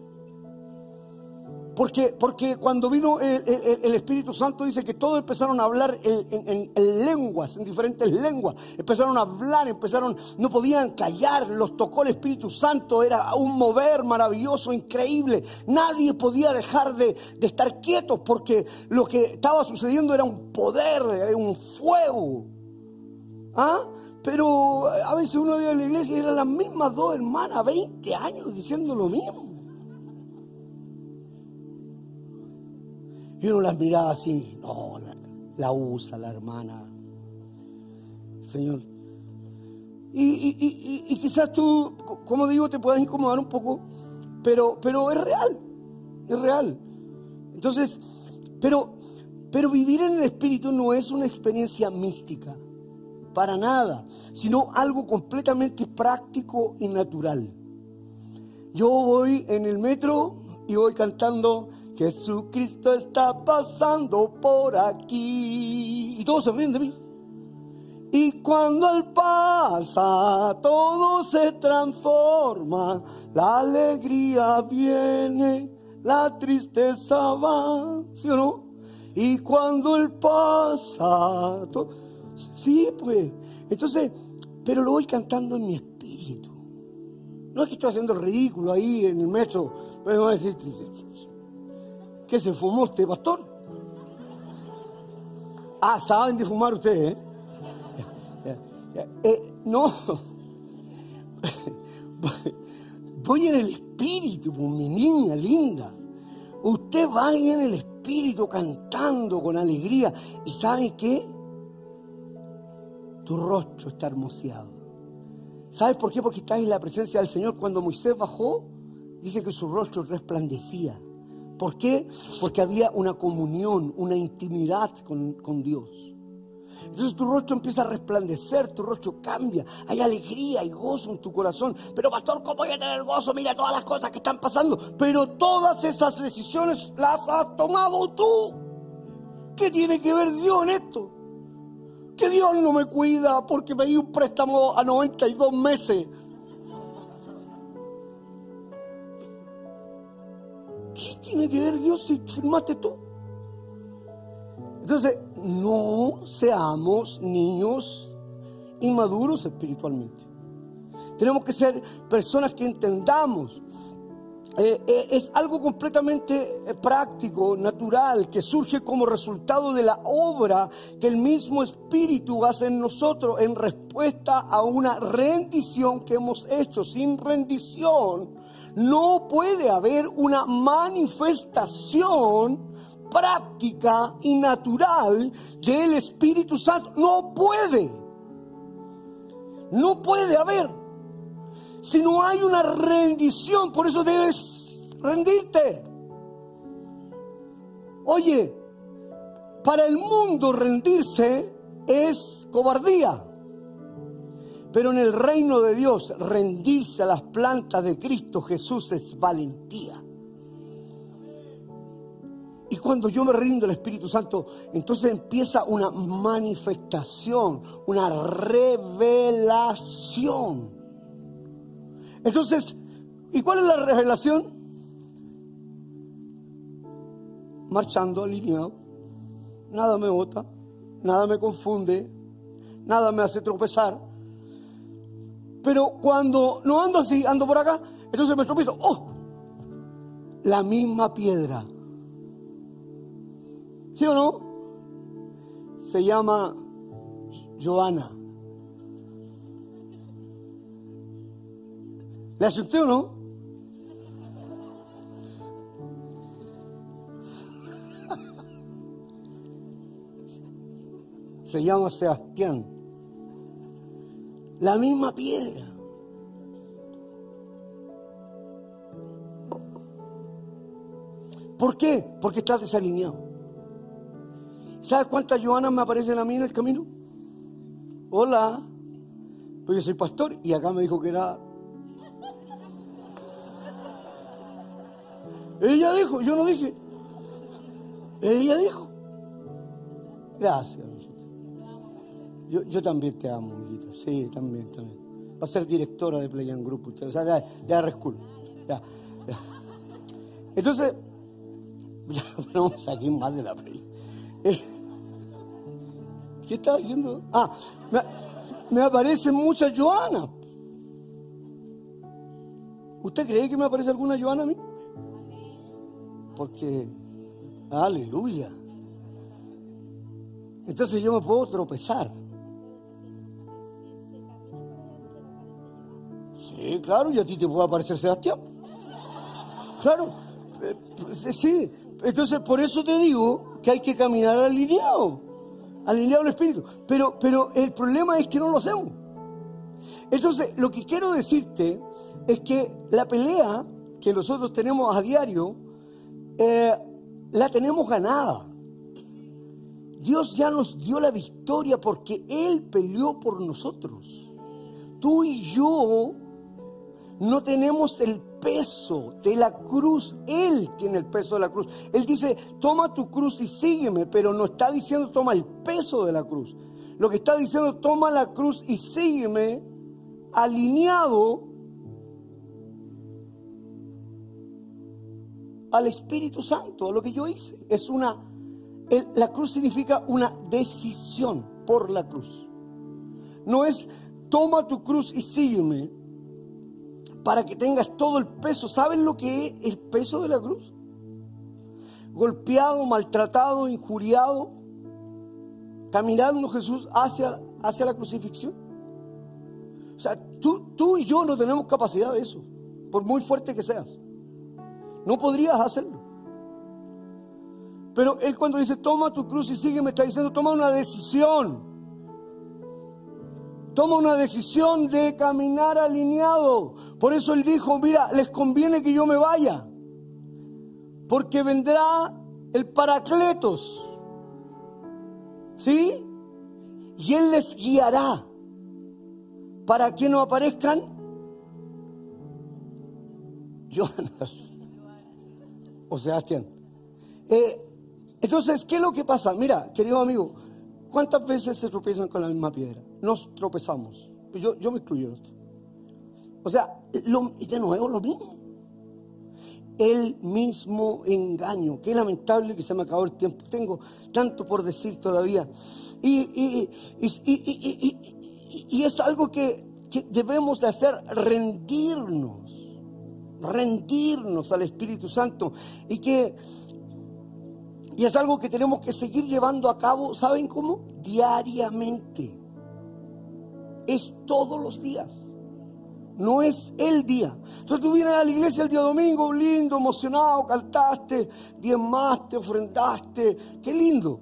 Porque, porque cuando vino el, Espíritu Santo dice que todos empezaron a hablar en, en- en- en lenguas, en diferentes lenguas. Empezaron a hablar, empezaron, no podían callar, los tocó el Espíritu Santo, era un mover maravilloso, increíble. Nadie podía dejar de, estar quietos porque lo que estaba sucediendo era un poder, un fuego. ¿Ah? Pero a veces uno veía en la iglesia y eran las mismas dos hermanas, 20 años diciendo lo mismo. Y uno las miraba así, no, la, la usa la hermana, Señor. Y, y- y- y- quizás tú, co- como digo, te puedas incomodar un poco, pero, pero es real, es real. Entonces, pero, pero vivir en el Espíritu no es una experiencia mística, para nada, sino algo completamente práctico y natural. Yo voy en el metro y voy cantando, Jesucristo está pasando por aquí. Y todos se ríen. Y cuando Él pasa, todo se transforma, la alegría viene, la tristeza va, ¿sí o no? Y cuando Él pasa, to- sí, pues. Entonces, pero lo voy cantando en mi espíritu. No es que estoy haciendo el ridículo ahí en el metro. Me van a decir, ¿qué se fumó este pastor? Ah, saben de fumar ustedes, ¿eh? Eh, no. Voy en el espíritu, pues, mi niña linda. Usted va en el espíritu cantando con alegría. ¿Y sabe qué? Tu rostro está hermoseado. ¿Sabes por qué? Porque estás en la presencia del Señor. Cuando Moisés bajó, dice que su rostro resplandecía. ¿Por qué? Porque había una comunión, una intimidad con, con Dios. Entonces tu rostro empieza a resplandecer, tu rostro cambia, hay alegría y gozo en tu corazón. Pero pastor, ¿cómo voy a tener gozo? Mira todas las cosas que están pasando. Pero todas esas decisiones las has tomado tú. ¿Qué tiene que ver Dios en esto? Que Dios no me cuida porque me di un préstamo a 92 meses. Tiene que ver Dios si firmaste tú? Entonces, no seamos niños inmaduros espiritualmente. Tenemos que ser personas que entendamos. Eh, eh, es algo completamente eh, práctico, natural, que surge como resultado de la obra que el mismo Espíritu hace en nosotros en respuesta a una rendición que hemos hecho. Sin rendición no puede haber una manifestación práctica y natural del Espíritu Santo. No puede. No puede haber. Si no hay una rendición, por eso debes rendirte. Oye, para el mundo rendirse es cobardía. Pero en el reino de Dios, rendirse a las plantas de Cristo Jesús es valentía. Y cuando yo me rindo al Espíritu Santo, entonces empieza una manifestación, una revelación. Entonces, ¿y cuál es la revelación? Marchando alineado. Nada me bota, nada me confunde, nada me hace tropezar. Pero cuando no ando así, ando por acá, entonces me tropiezo. ¡Oh! La misma piedra ¿Sí o no? Se llama Joana. ¿Le asusté o no? Se llama Sebastián. La misma piedra. ¿Por qué? Porque está desalineado. ¿Sabes cuántas Joanas me aparecen a mí en el camino? Hola, pues yo soy pastor y acá me dijo que era... Ella dijo, yo no dije. Ella dijo. Gracias. Yo, también te amo, mijita. Sí, también, también. Va a ser directora de Play and Group, usted, o sea, de, de R School. Ya, ya. Entonces, ya vamos aquí más de la Play. Eh, ¿Qué estaba diciendo? Ah, me, me aparecen muchas Joanas. ¿Usted cree que me aparece alguna Joana a mí? Porque, aleluya. Entonces yo me puedo tropezar. Claro, y a ti te puede aparecer Sebastián. Claro, eh, pues, sí. Entonces por eso te digo que hay que caminar alineado, alineado al Espíritu. Pero, pero el problema es que no lo hacemos. Entonces, lo que quiero decirte es que la pelea que nosotros tenemos a diario, eh, la tenemos ganada. Dios ya nos dio la victoria porque Él peleó por nosotros. Tú y yo no tenemos el peso de la cruz. Él tiene el peso de la cruz. Él dice, toma tu cruz y sígueme, pero no está diciendo toma el peso de la cruz. Lo que está diciendo, toma la cruz y sígueme alineado al Espíritu Santo, a lo que yo hice. Es una, la cruz significa una decisión por la cruz. No es toma tu cruz y sígueme, para que tengas todo el peso. ¿Saben lo que es el peso de la cruz? Golpeado, maltratado, injuriado, caminando Jesús hacia, hacia la crucifixión. O sea, tú, tú y yo no tenemos capacidad de eso, por muy fuerte que seas. No podrías hacerlo. Pero Él cuando dice, toma tu cruz y sigue, me está diciendo, toma una decisión. Toma una decisión de caminar alineado. Por eso Él dijo, mira, les conviene que yo me vaya. Porque vendrá el Paracletos. ¿Sí? Y Él les guiará para que no aparezcan Jonas o Sebastián. Eh, entonces, ¿qué es lo que pasa? Mira, querido amigo, ¿cuántas veces se tropiezan con la misma piedra? Nos tropezamos. Yo, yo me incluyo en esto. O sea, de nuevo lo mismo. El mismo engaño. Qué lamentable que se me acabó el tiempo. Tengo tanto por decir todavía. Y, y, es algo que, que debemos de hacer, rendirnos. Rendirnos al Espíritu Santo. Y que y es algo que tenemos que seguir llevando a cabo, ¿saben cómo? Diariamente. Es todos los días. No es el día. Entonces tú vienes a la iglesia el día domingo, lindo, emocionado, cantaste, diezmaste, ofrendaste, qué lindo.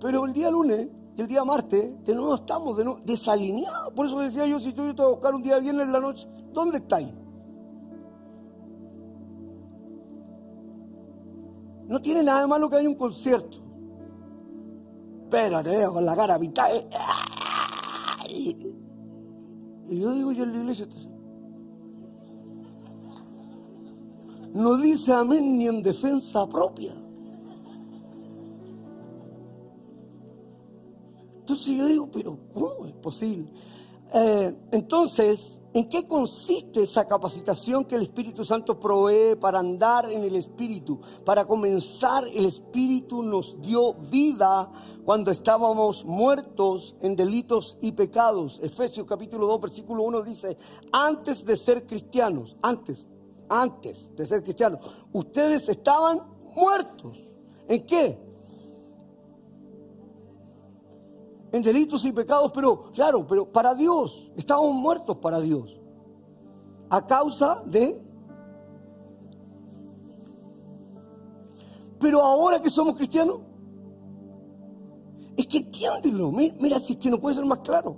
Pero el día lunes y el día martes, de nuevo estamos de nuevo desalineados. Por eso decía yo, si tú te a buscar un día viernes en la noche, ¿dónde estáis? No tiene nada de malo que haya un concierto. Espérate, con la cara pintada. Eh, y yo digo, yo en la iglesia. No dice amén ni en defensa propia. Entonces yo digo, pero ¿cómo es posible? Eh, entonces, ¿En qué consiste esa capacitación que el Espíritu Santo provee para andar en el Espíritu? Para comenzar, el Espíritu nos dio vida cuando estábamos muertos en delitos y pecados. Efesios capítulo 2, versículo 1 dice, antes de ser cristianos, antes, antes de ser cristianos, ustedes estaban muertos. ¿En qué? En delitos y pecados, pero claro, pero para Dios, estamos muertos para Dios. A causa de... Pero ahora que somos cristianos, es que entiéndelo, mira, si es que no puede ser más claro.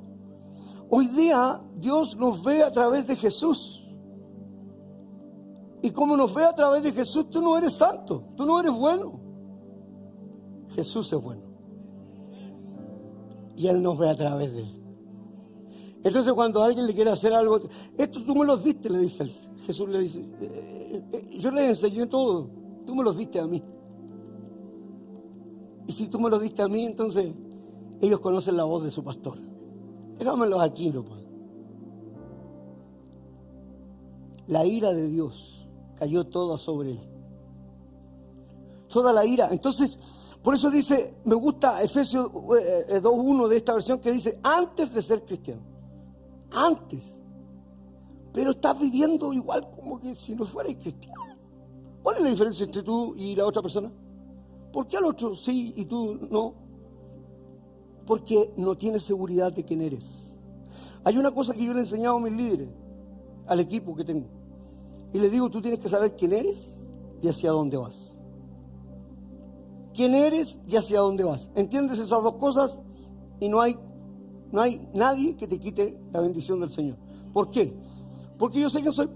Hoy día Dios nos ve a través de Jesús. Y como nos ve a través de Jesús, tú no eres santo, tú no eres bueno. Jesús es bueno y Él nos ve a través de Él. Entonces cuando alguien le quiere hacer algo, esto tú me los diste, le dice Jesús, le dice, eh, eh, yo le enseñé todo, tú me los diste a mí. Y si tú me los diste a mí, entonces ellos conocen la voz de su pastor. Déjamelos aquí, no La ira de Dios cayó toda sobre él. Toda la ira. Entonces, por eso dice, me gusta Efesios 2.1 eh, eh, de esta versión que dice, antes de ser cristiano. Antes. Pero estás viviendo igual como que si no fueras cristiano. ¿Cuál es la diferencia entre tú y la otra persona? ¿Por qué al otro sí y tú no? Porque no tienes seguridad de quién eres. Hay una cosa que yo le he enseñado a mis líderes, al equipo que tengo. Y le digo, tú tienes que saber quién eres y hacia dónde vas quién eres y hacia dónde vas. ¿Entiendes esas dos cosas? Y no hay, no hay nadie que te quite la bendición del Señor. ¿Por qué? Porque yo sé que soy,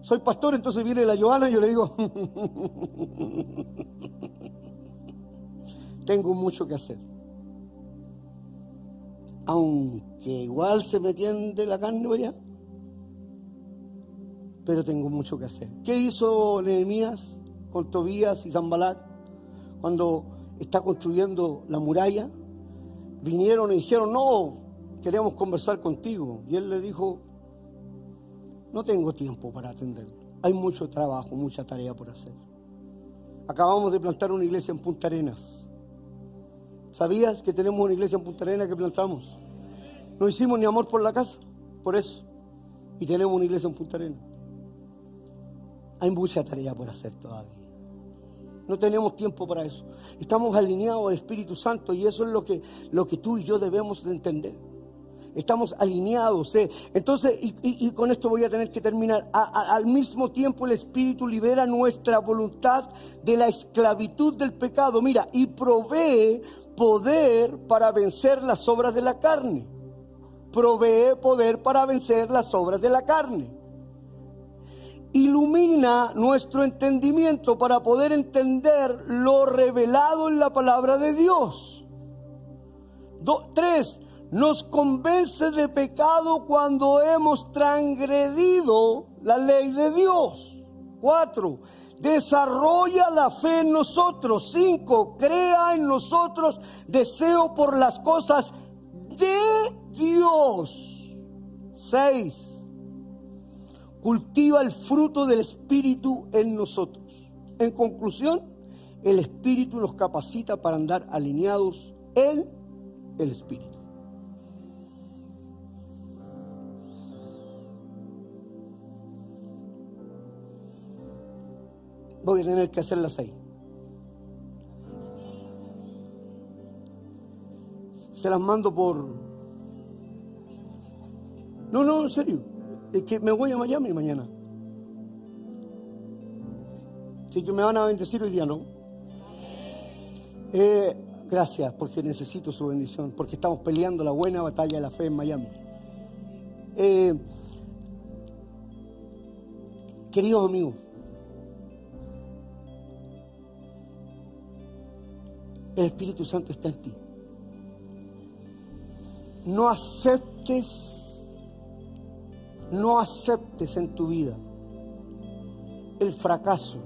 soy pastor, entonces viene la Joana y yo le digo, tengo mucho que hacer. Aunque igual se me tiende la carne pero tengo mucho que hacer. ¿Qué hizo Nehemías con Tobías y Zambalat? Cuando está construyendo la muralla, vinieron y dijeron, no, queremos conversar contigo. Y él le dijo, no tengo tiempo para atenderlo. Hay mucho trabajo, mucha tarea por hacer. Acabamos de plantar una iglesia en Punta Arenas. ¿Sabías que tenemos una iglesia en Punta Arenas que plantamos? No hicimos ni amor por la casa, por eso. Y tenemos una iglesia en Punta Arenas. Hay mucha tarea por hacer todavía. No tenemos tiempo para eso. Estamos alineados al Espíritu Santo y eso es lo que, lo que tú y yo debemos de entender. estamos alineados. ¿eh? Entonces, y, con esto voy a tener que terminar. Al mismo tiempo el Espíritu libera nuestra voluntad de la esclavitud del pecado. Mira, y provee poder para vencer las obras de la carne. Provee poder para vencer las obras de la carne ilumina nuestro entendimiento para poder entender lo revelado en la palabra de Dios. Tres, nos convence de pecado cuando hemos transgredido la ley de Dios. Cuatro, desarrolla la fe en nosotros. Cinco, crea en nosotros deseo por las cosas de Dios. Seis, cultiva el fruto del Espíritu en nosotros. En conclusión, el Espíritu nos capacita para andar alineados en el Espíritu. Voy a tener que hacer las seis. Se las mando por... No, no, en serio. Es que me voy a Miami mañana. Así que me van a bendecir hoy día, ¿no? Eh, gracias, porque necesito su bendición, porque estamos peleando la buena batalla de la fe en Miami. Eh, queridos amigos, el Espíritu Santo está en ti. No aceptes, no aceptes en tu vida el fracaso.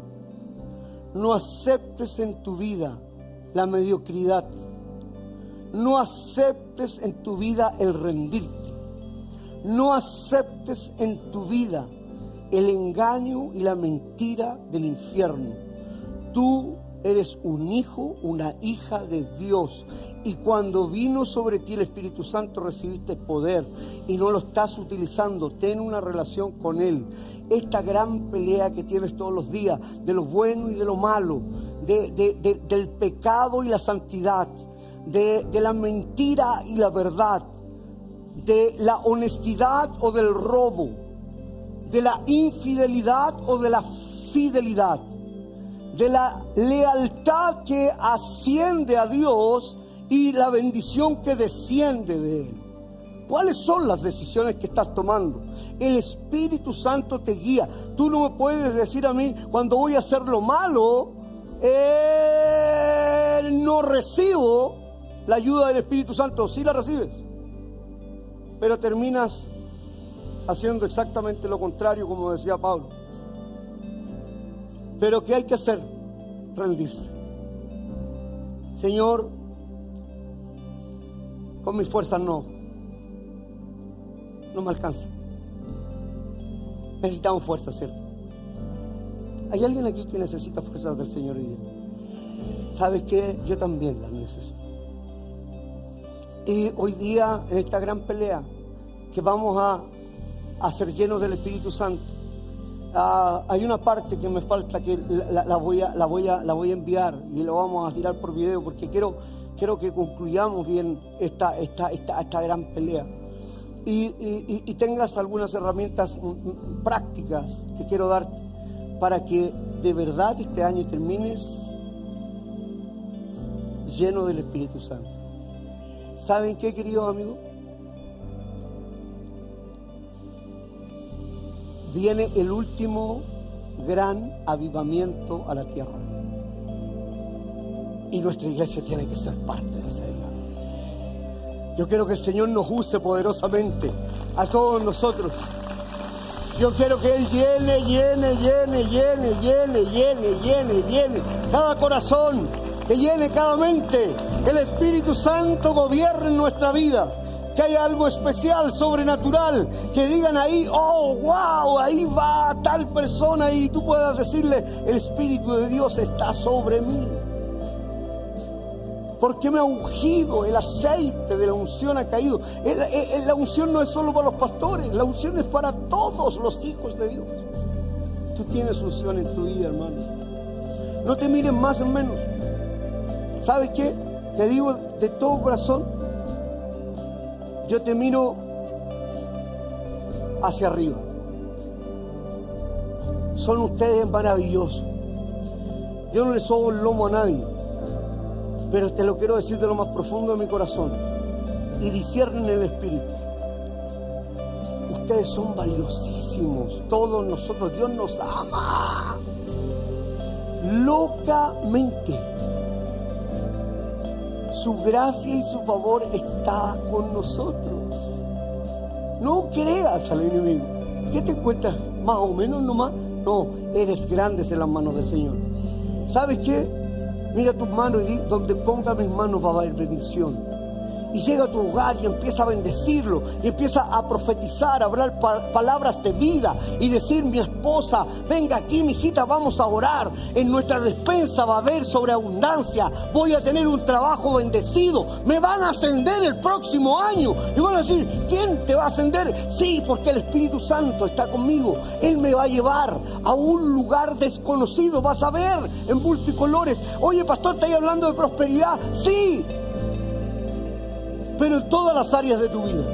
No aceptes en tu vida la mediocridad. No aceptes en tu vida el rendirte. No aceptes en tu vida el engaño y la mentira del infierno. Tú eres un hijo, una hija de Dios. Y cuando vino sobre ti el Espíritu Santo recibiste poder y no lo estás utilizando. Ten una relación con Él. Esta gran pelea que tienes todos los días de lo bueno y de lo malo, de- de- de- del pecado y la santidad, de la mentira y la verdad, de la honestidad o del robo, de la infidelidad o de la fidelidad de la lealtad que asciende a Dios y la bendición que desciende de Él. ¿Cuáles son las decisiones que estás tomando? El Espíritu Santo te guía. Tú no me puedes decir a mí cuando voy a hacer lo malo, eh, no recibo la ayuda del Espíritu Santo. Sí la recibes, pero terminas haciendo exactamente lo contrario, como decía Pablo. Pero ¿qué hay que hacer? Rendirse. Señor, con mis fuerzas no. No me alcanza. Necesitamos fuerzas, ¿cierto? ¿Hay alguien aquí que necesita fuerzas del Señor hoy día? ¿Sabes qué? Yo también las necesito. Y hoy día, en esta gran pelea, que vamos a, a ser llenos del Espíritu Santo, Ah, hay una parte que me falta que la, voy a, la, voy a, la voy a enviar y lo vamos a tirar por video porque quiero, quiero que concluyamos bien esta, esta, esta, esta gran pelea. Y- y tengas algunas herramientas mm, mm, prácticas que quiero darte para que de verdad este año termines lleno del Espíritu Santo. ¿Saben qué, queridos amigos? Viene el último gran avivamiento a la tierra. Y nuestra iglesia tiene que ser parte de ese avivamiento. Yo quiero que el Señor nos use poderosamente a todos nosotros. Yo quiero que Él llene, llene, llene, llene, llene, llene, llene, llene cada corazón, que llene cada mente. Que el Espíritu Santo gobierne nuestra vida. Que haya algo especial, sobrenatural. Que digan ahí, oh, wow, ahí va tal persona y tú puedas decirle, el Espíritu de Dios está sobre mí. Porque me ha ungido, el aceite de la unción ha caído. La unción no es solo para los pastores, la unción es para todos los hijos de Dios. Tú tienes unción en tu vida, hermano. No te miren más o menos. ¿Sabes qué? Te digo de todo corazón, yo te miro hacia arriba. Son ustedes maravillosos. Yo no le sobo el lomo a nadie, pero te lo quiero decir de lo más profundo de mi corazón. Y disciernen el espíritu. Ustedes son valiosísimos. Todos nosotros, Dios nos ama. Locamente. Su gracia y su favor está con nosotros. No creas al enemigo. ¿Qué te cuesta? Más o menos nomás. No, eres grande en las manos del Señor. ¿Sabes qué? Mira tus manos y di, donde ponga mis manos va a haber bendición y llega a tu hogar y empieza a bendecirlo y empieza a profetizar, a hablar pa- palabras de vida y decir, mi esposa, venga aquí, mi hijita, vamos a orar. En nuestra despensa va a haber sobreabundancia. Voy a tener un trabajo bendecido. Me van a ascender el próximo año. Y van a decir, ¿quién te va a ascender? Sí, porque el Espíritu Santo está conmigo. Él me va a llevar a un lugar desconocido. Vas a ver en multicolores. Oye, pastor, ¿estáis hablando de prosperidad? Sí, pero en todas las áreas de tu vida.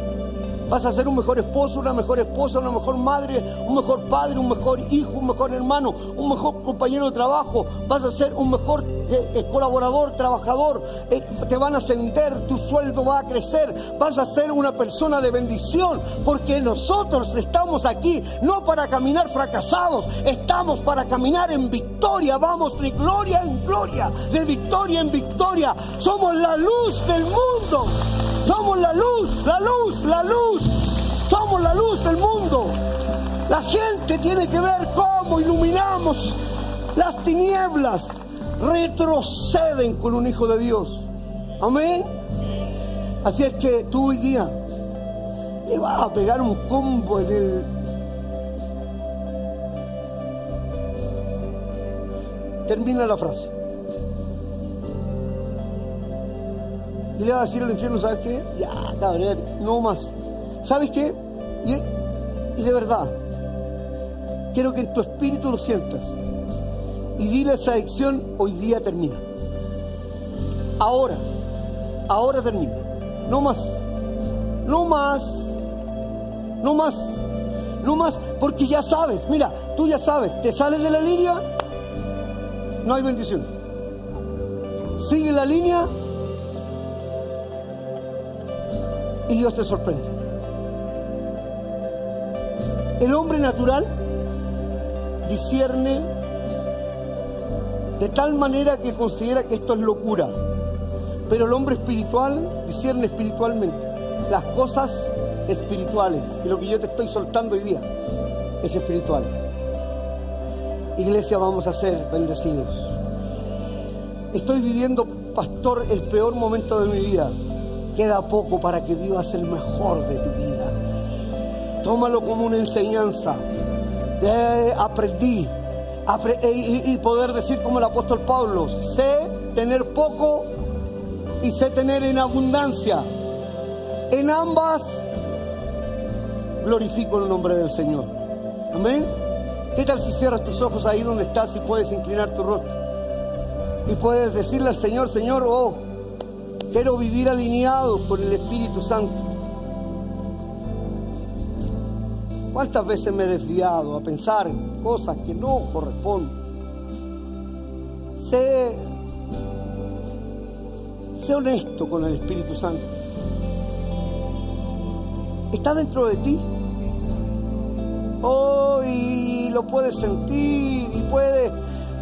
Vas a ser un mejor esposo, una mejor esposa, una mejor madre, un mejor padre, un mejor hijo, un mejor hermano, un mejor compañero de trabajo. Vas a ser un mejor eh, eh, colaborador, trabajador. Eh, te van a ascender, tu sueldo va a crecer. Vas a ser una persona de bendición. Porque nosotros estamos aquí no para caminar fracasados, estamos para caminar en victoria. Vamos de gloria en gloria, de victoria en victoria. Somos la luz del mundo. La gente tiene que ver cómo iluminamos las tinieblas. Retroceden con un hijo de Dios. Amén. Así es que tú hoy día le vas a pegar un combo en el... Termina la frase. Y le va a decir al infierno, ¿sabes qué? Ya, cabrón, no más. ¿Sabes qué? Y, y de verdad, quiero que en tu espíritu lo sientas. Y dile esa adicción, hoy día termina. Ahora, ahora termina. No más. No más. No más. No más. Porque ya sabes, mira, tú ya sabes, te sales de la línea, no hay bendición. Sigue la línea y Dios te sorprende. El hombre natural discierne de tal manera que considera que esto es locura, pero el hombre espiritual discierne espiritualmente las cosas espirituales y lo que yo te estoy soltando hoy día es espiritual. Iglesia, vamos a ser bendecidos. Estoy viviendo, pastor, el peor momento de mi vida. Queda poco para que vivas el mejor de tu vida. Tómalo como una enseñanza. Aprendí apre- y, y poder decir como el apóstol Pablo, sé tener poco y sé tener en abundancia. En ambas glorifico el nombre del Señor. Amén. ¿Qué tal si cierras tus ojos ahí donde estás y puedes inclinar tu rostro? Y puedes decirle al Señor, Señor, oh, quiero vivir alineado con el Espíritu Santo. ¿Cuántas veces me he desviado a pensar en cosas que no corresponden? Sé, sé honesto con el Espíritu Santo. Está dentro de ti. Oh, y lo puedes sentir y puede,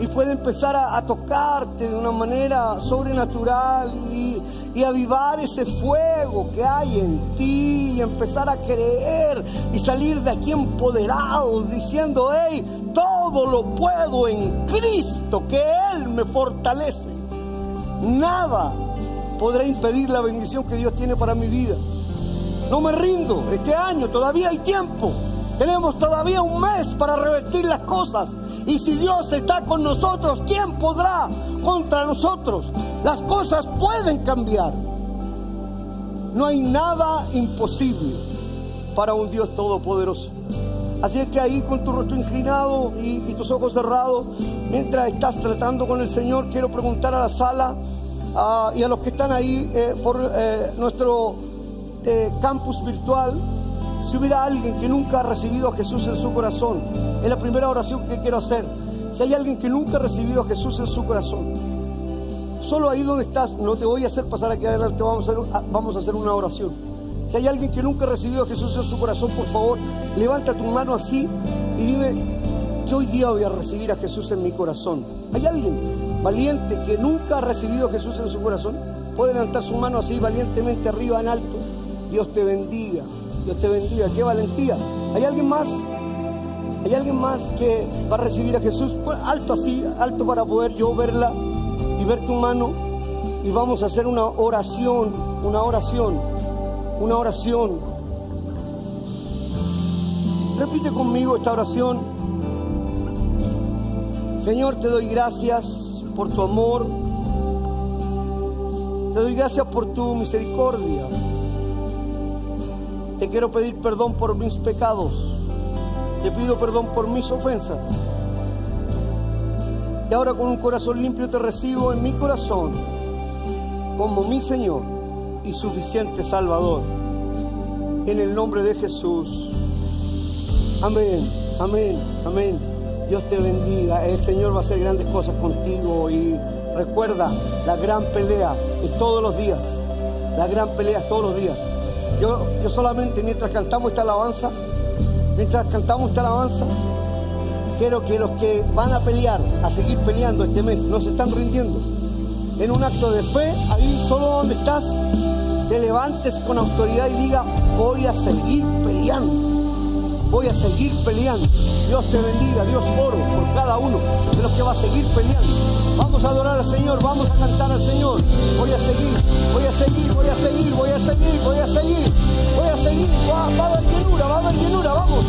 y puede empezar a, tocarte de una manera sobrenatural y, y avivar ese fuego que hay en ti y empezar a creer y salir de aquí empoderados diciendo, hey, todo lo puedo en Cristo, que Él me fortalece. Nada podrá impedir la bendición que Dios tiene para mi vida. No me rindo, este año todavía hay tiempo. Tenemos todavía un mes para revertir las cosas. Y si Dios está con nosotros, ¿quién podrá contra nosotros? Las cosas pueden cambiar. No hay nada imposible para un Dios todopoderoso. Así es que ahí con tu rostro inclinado y, tus ojos cerrados, mientras estás tratando con el Señor, quiero preguntar a la sala ah, y a los que están ahí eh, por eh, nuestro eh, campus virtual, si hubiera alguien que nunca ha recibido a Jesús en su corazón, es la primera oración que quiero hacer. Si hay alguien que nunca ha recibido a Jesús en su corazón, solo ahí donde estás, no te voy a hacer pasar aquí adelante, vamos a hacer, vamos a hacer una oración. Si hay alguien que nunca ha recibido a Jesús en su corazón, por favor, levanta tu mano así y dime, yo hoy día voy a recibir a Jesús en mi corazón. ¿Hay alguien valiente que nunca ha recibido a Jesús en su corazón? Puede levantar su mano así valientemente arriba en alto. Dios te bendiga, Dios te bendiga. ¡Qué valentía! ¿Hay alguien más? ¿Hay alguien más que va a recibir a Jesús? Pues, alto así, alto para poder yo verla y ver tu mano. Y vamos a hacer una oración, una oración, una oración. Repite conmigo esta oración. Señor, te doy gracias por tu amor. Te doy gracias por tu misericordia. Te quiero pedir perdón por mis pecados. Te pido perdón por mis ofensas. Y ahora con un corazón limpio te recibo en mi corazón como mi Señor y suficiente Salvador. En el nombre de Jesús. Amén, amén, amén. Dios te bendiga. El Señor va a hacer grandes cosas contigo y recuerda, la gran pelea es todos los días. La gran pelea es todos los días. Yo, yo solamente mientras cantamos esta alabanza, mientras cantamos esta alabanza, quiero que los que van a pelear, a seguir peleando este mes, no se están rindiendo. En un acto de fe, ahí solo donde estás, te levantes con autoridad y diga, voy a seguir peleando voy a seguir peleando. Dios te bendiga, Dios oro por cada uno de los que va a seguir peleando. Vamos a adorar al Señor, vamos a cantar al Señor. Voy a seguir, voy a seguir, voy a seguir, voy a seguir, voy a seguir, voy a seguir. Va, a haber llenura, va a haber llenura, vamos.